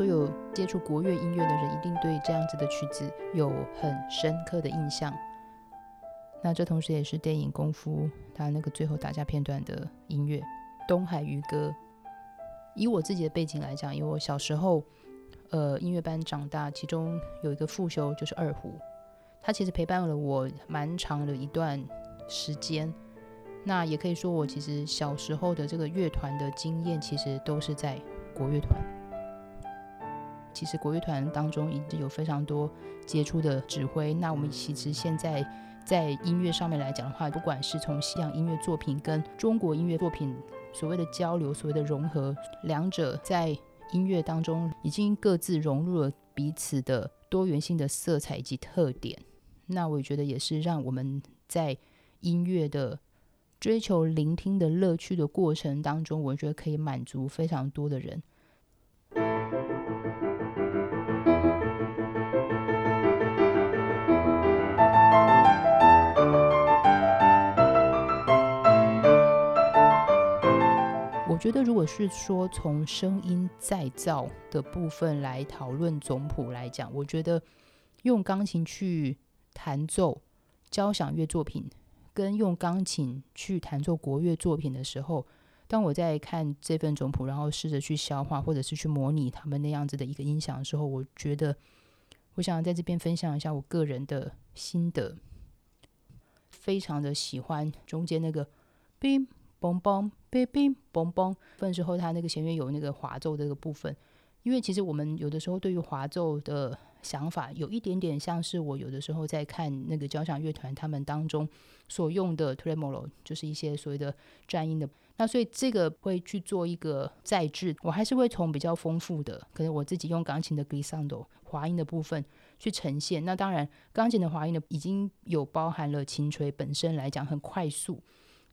所有接触国乐音乐的人，一定对这样子的曲子有很深刻的印象。那这同时也是电影《功夫》它那个最后打架片段的音乐《东海渔歌》。以我自己的背景来讲，因为我小时候呃音乐班长大，其中有一个副修就是二胡，他其实陪伴了我蛮长的一段时间。那也可以说，我其实小时候的这个乐团的经验，其实都是在国乐团。其实国乐团当中已经有非常多杰出的指挥。那我们其实现在在音乐上面来讲的话，不管是从西洋音乐作品跟中国音乐作品所谓的交流、所谓的融合，两者在音乐当中已经各自融入了彼此的多元性的色彩以及特点。那我觉得也是让我们在音乐的追求聆听的乐趣的过程当中，我觉得可以满足非常多的人。觉得，如果是说从声音再造的部分来讨论总谱来讲，我觉得用钢琴去弹奏交响乐作品，跟用钢琴去弹奏国乐作品的时候，当我在看这份总谱，然后试着去消化或者是去模拟他们那样子的一个音响的时候，我觉得，我想在这边分享一下我个人的心得，非常的喜欢中间那个 B。嘣嘣，哔哔，嘣嘣。分之后，它那个弦乐有那个滑奏这个部分。因为其实我们有的时候对于滑奏的想法，有一点点像是我有的时候在看那个交响乐团他们当中所用的 tremolo，就是一些所谓的颤音的。那所以这个会去做一个再制，我还是会从比较丰富的，可能我自己用钢琴的 glissando 滑音的部分去呈现。那当然，钢琴的滑音呢，已经有包含了琴锤本身来讲很快速。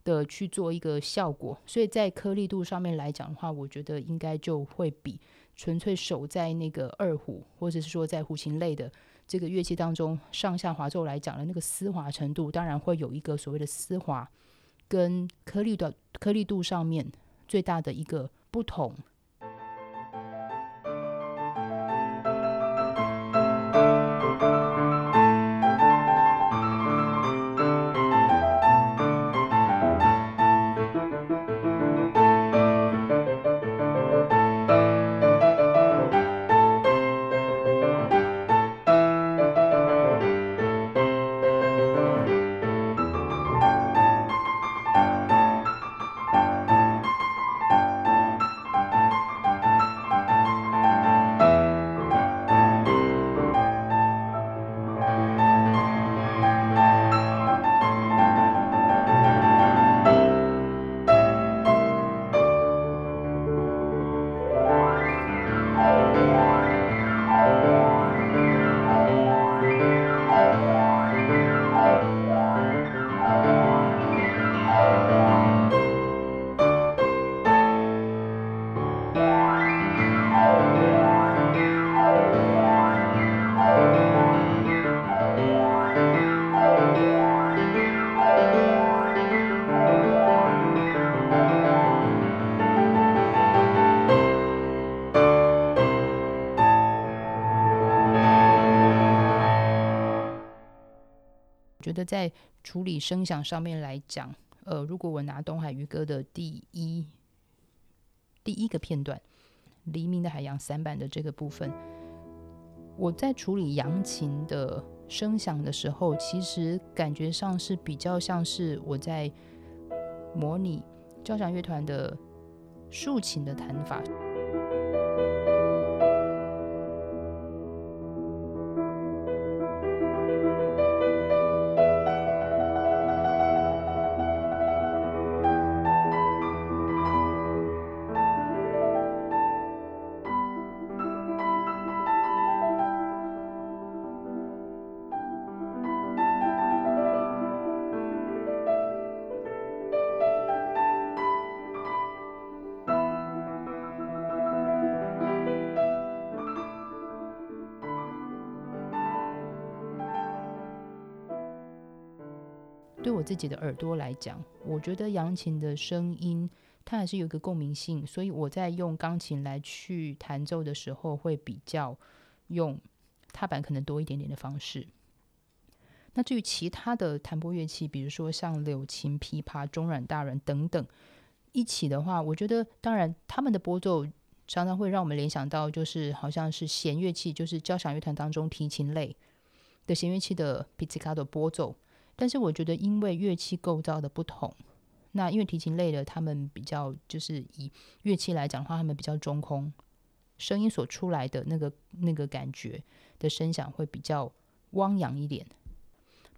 的去做一个效果，所以在颗粒度上面来讲的话，我觉得应该就会比纯粹守在那个二胡，或者是说在胡琴类的这个乐器当中上下滑奏来讲的那个丝滑程度，当然会有一个所谓的丝滑跟颗粒的颗粒度上面最大的一个不同。在处理声响上面来讲，呃，如果我拿东海渔歌的第一第一个片段《黎明的海洋》三版的这个部分，我在处理扬琴的声响的时候，其实感觉上是比较像是我在模拟交响乐团的竖琴的弹法。自己的耳朵来讲，我觉得扬琴的声音它还是有一个共鸣性，所以我在用钢琴来去弹奏的时候，会比较用踏板可能多一点点的方式。那至于其他的弹拨乐器，比如说像柳琴、琵琶、中阮、大阮等等，一起的话，我觉得当然他们的拨奏常常会让我们联想到，就是好像是弦乐器，就是交响乐团当中提琴类的弦乐器的 pizzicato 拨奏。但是我觉得，因为乐器构造的不同，那因为提琴类的，他们比较就是以乐器来讲的话，他们比较中空，声音所出来的那个那个感觉的声响会比较汪洋一点。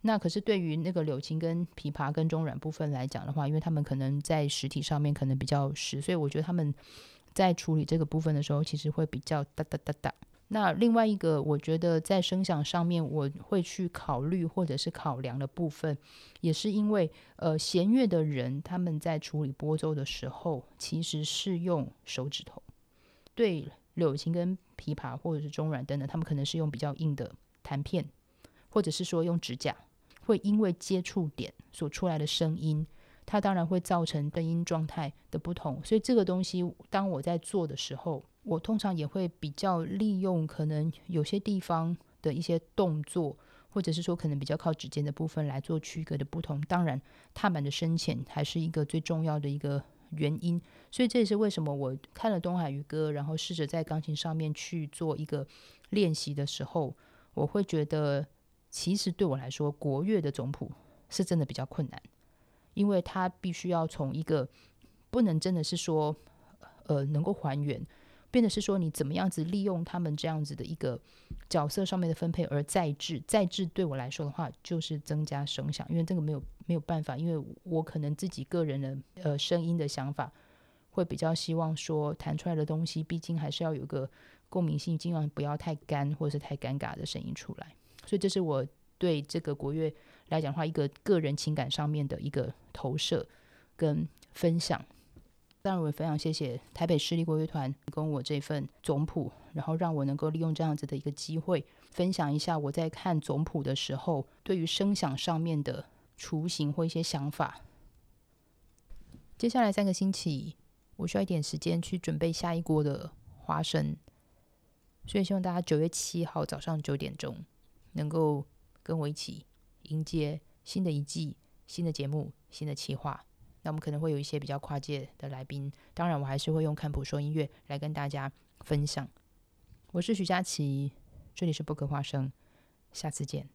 那可是对于那个柳琴跟琵琶跟中阮部分来讲的话，因为他们可能在实体上面可能比较实，所以我觉得他们在处理这个部分的时候，其实会比较哒哒哒哒。那另外一个，我觉得在声响上面我会去考虑或者是考量的部分，也是因为呃弦乐的人他们在处理拨奏的时候，其实是用手指头。对柳琴跟琵琶或者是中阮等等，他们可能是用比较硬的弹片，或者是说用指甲。会因为接触点所出来的声音，它当然会造成灯音状态的不同。所以这个东西，当我在做的时候，我通常也会比较利用可能有些地方的一些动作，或者是说可能比较靠指尖的部分来做区隔的不同。当然，踏板的深浅还是一个最重要的一个原因。所以这也是为什么我看了东海渔歌，然后试着在钢琴上面去做一个练习的时候，我会觉得。其实对我来说，国乐的总谱是真的比较困难，因为它必须要从一个不能真的是说，呃，能够还原，变的是说你怎么样子利用他们这样子的一个角色上面的分配而再制。再制对我来说的话，就是增加声响，因为这个没有没有办法，因为我可能自己个人的呃声音的想法，会比较希望说弹出来的东西，毕竟还是要有个共鸣性，尽量不要太干或者是太尴尬的声音出来。所以这是我对这个国乐来讲的话，一个个人情感上面的一个投射跟分享。当然，我也非常谢谢台北市立国乐团提供我这份总谱，然后让我能够利用这样子的一个机会，分享一下我在看总谱的时候，对于声响上面的雏形或一些想法。接下来三个星期，我需要一点时间去准备下一锅的花生，所以希望大家九月七号早上九点钟。能够跟我一起迎接新的一季、新的节目、新的企划，那我们可能会有一些比较跨界的来宾。当然，我还是会用看谱说音乐来跟大家分享。我是徐佳琪，这里是不可花生，下次见。